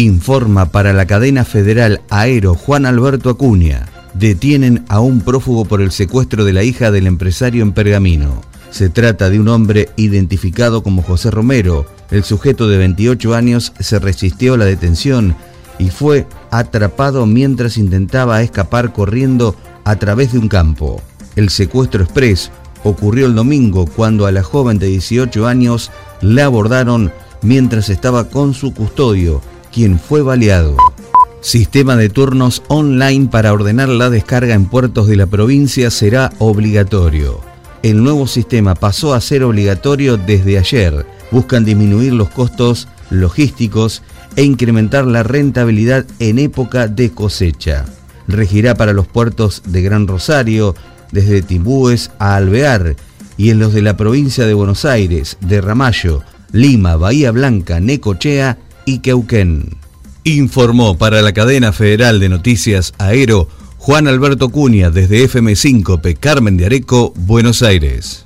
Informa para la cadena federal Aero Juan Alberto Acuña. Detienen a un prófugo por el secuestro de la hija del empresario en Pergamino. Se trata de un hombre identificado como José Romero. El sujeto de 28 años se resistió a la detención y fue atrapado mientras intentaba escapar corriendo a través de un campo. El secuestro express ocurrió el domingo cuando a la joven de 18 años la abordaron mientras estaba con su custodio, quien fue baleado. Sistema de turnos online para ordenar la descarga en puertos de la provincia será obligatorio. El nuevo sistema pasó a ser obligatorio desde ayer. Buscan disminuir los costos logísticos e incrementar la rentabilidad en época de cosecha. Regirá para los puertos de Gran Rosario, desde Timbúes a Alvear, y en los de la provincia de Buenos Aires, de Ramallo, Lima, Bahía Blanca, Necochea y Queuquén. Informó para la cadena federal de noticias Aero Juan Alberto Cuña desde FM5P Carmen de Areco, Buenos Aires.